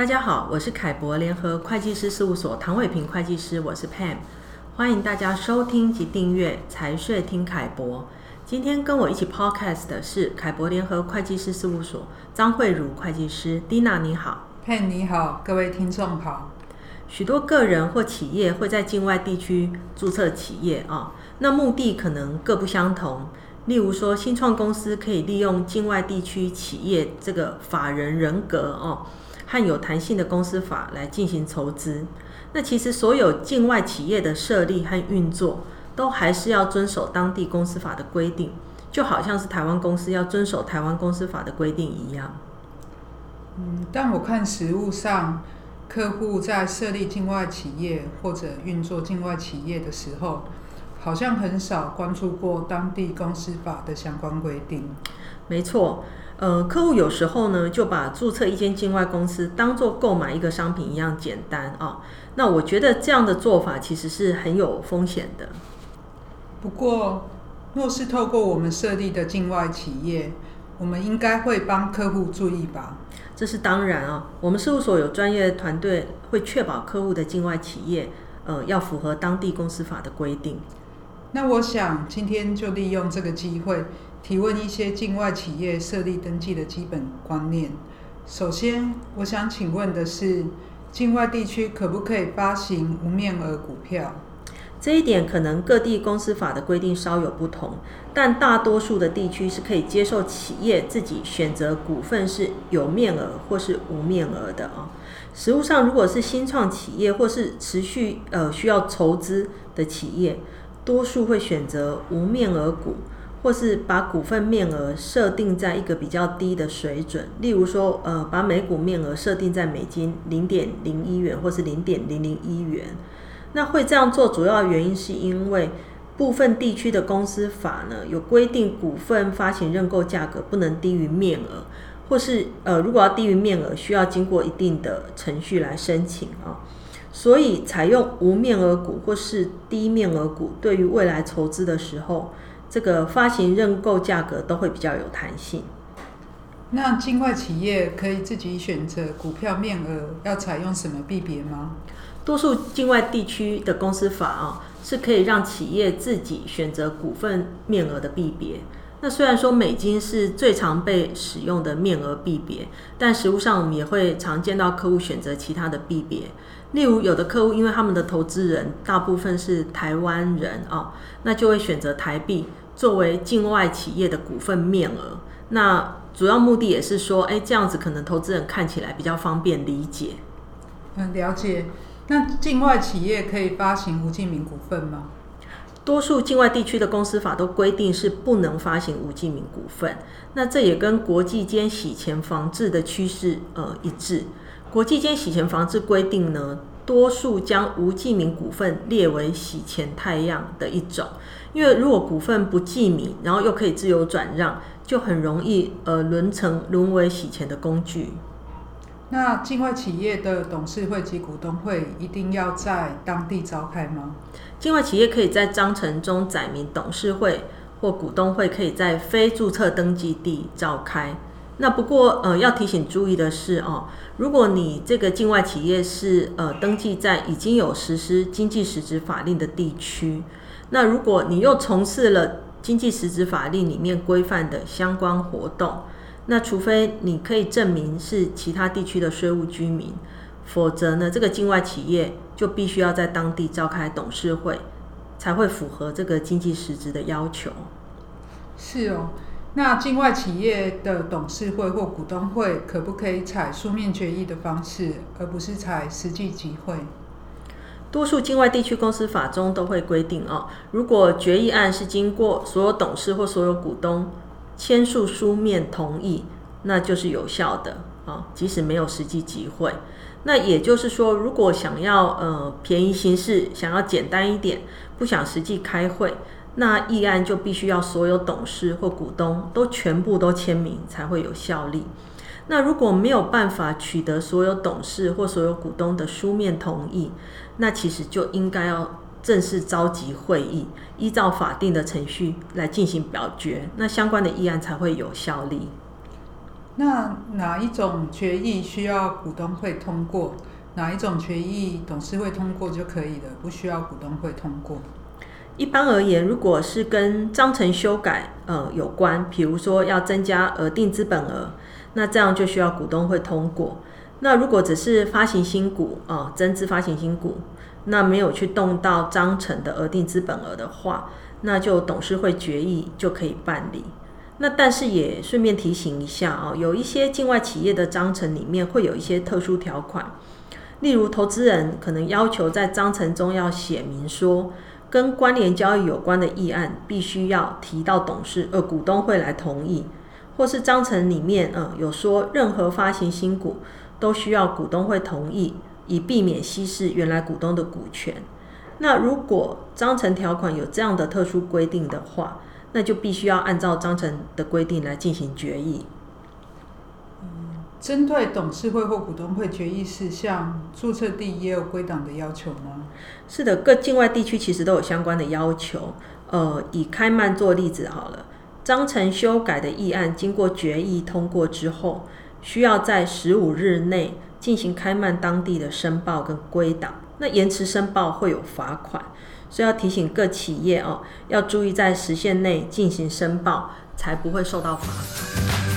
大家好，我是凯博联合会计师事务所唐伟平会计师，我是 Pam，欢迎大家收听及订阅财税听凯博。今天跟我一起 Podcast 的是凯博联合会计师事务所张慧茹会计师，Dina 你好，Pam 你好，各位听众好。许多个人或企业会在境外地区注册企业啊，那目的可能各不相同。例如说，新创公司可以利用境外地区企业这个法人人格哦，和有弹性的公司法来进行筹资。那其实所有境外企业的设立和运作，都还是要遵守当地公司法的规定，就好像是台湾公司要遵守台湾公司法的规定一样。嗯，但我看实务上，客户在设立境外企业或者运作境外企业的时候，好像很少关注过当地公司法的相关规定。没错，呃，客户有时候呢就把注册一间境外公司当做购买一个商品一样简单啊、哦。那我觉得这样的做法其实是很有风险的。不过，若是透过我们设立的境外企业，我们应该会帮客户注意吧？这是当然啊、哦，我们事务所有专业团队会确保客户的境外企业，呃，要符合当地公司法的规定。那我想今天就利用这个机会提问一些境外企业设立登记的基本观念。首先，我想请问的是，境外地区可不可以发行无面额股票？这一点可能各地公司法的规定稍有不同，但大多数的地区是可以接受企业自己选择股份是有面额或是无面额的啊。实务上，如果是新创企业或是持续呃需要筹资的企业，多数会选择无面额股，或是把股份面额设定在一个比较低的水准，例如说，呃，把每股面额设定在美金零点零一元，或是零点零零一元。那会这样做，主要原因是因为部分地区的公司法呢，有规定股份发行认购价格不能低于面额，或是呃，如果要低于面额，需要经过一定的程序来申请啊。所以，采用无面额股或是低面额股，对于未来筹资的时候，这个发行认购价格都会比较有弹性。那境外企业可以自己选择股票面额要采用什么币别吗？多数境外地区的公司法啊，是可以让企业自己选择股份面额的币别。那虽然说美金是最常被使用的面额币别，但实务上我们也会常见到客户选择其他的币别。例如，有的客户因为他们的投资人大部分是台湾人啊，那就会选择台币作为境外企业的股份面额。那主要目的也是说，哎，这样子可能投资人看起来比较方便理解。嗯，了解。那境外企业可以发行无记名股份吗？多数境外地区的公司法都规定是不能发行无记名股份，那这也跟国际间洗钱防治的趋势呃一致。国际间洗钱防治规定呢，多数将无记名股份列为洗钱态样的一种，因为如果股份不记名，然后又可以自由转让，就很容易呃沦成沦为洗钱的工具。那境外企业的董事会及股东会一定要在当地召开吗？境外企业可以在章程中载明董事会或股东会可以在非注册登记地召开。那不过呃要提醒注意的是哦，如果你这个境外企业是呃登记在已经有实施经济实质法令的地区，那如果你又从事了经济实质法令里面规范的相关活动。那除非你可以证明是其他地区的税务居民，否则呢，这个境外企业就必须要在当地召开董事会，才会符合这个经济实质的要求。是哦，那境外企业的董事会或股东会可不可以采书面决议的方式，而不是采实际集会？多数境外地区公司法中都会规定哦，如果决议案是经过所有董事或所有股东。签署书面同意，那就是有效的啊，即使没有实际集会。那也就是说，如果想要呃便宜行事，想要简单一点，不想实际开会，那议案就必须要所有董事或股东都全部都签名才会有效力。那如果没有办法取得所有董事或所有股东的书面同意，那其实就应该要。正式召集会议，依照法定的程序来进行表决，那相关的议案才会有效力。那哪一种决议需要股东会通过？哪一种决议董事会通过就可以了，不需要股东会通过？一般而言，如果是跟章程修改呃有关，比如说要增加额定资本额，那这样就需要股东会通过。那如果只是发行新股啊、呃，增资发行新股，那没有去动到章程的额定资本额的话，那就董事会决议就可以办理。那但是也顺便提醒一下啊、哦，有一些境外企业的章程里面会有一些特殊条款，例如投资人可能要求在章程中要写明说，跟关联交易有关的议案必须要提到董事呃股东会来同意，或是章程里面呃有说任何发行新股都需要股东会同意，以避免稀释原来股东的股权。那如果章程条款有这样的特殊规定的话，那就必须要按照章程的规定来进行决议。嗯，针对董事会或股东会决议事项，注册地也有归档的要求吗？是的，各境外地区其实都有相关的要求。呃，以开曼做例子好了，章程修改的议案经过决议通过之后，需要在十五日内进行开曼当地的申报跟归档。那延迟申报会有罚款。所以要提醒各企业哦，要注意在时限内进行申报，才不会受到罚款。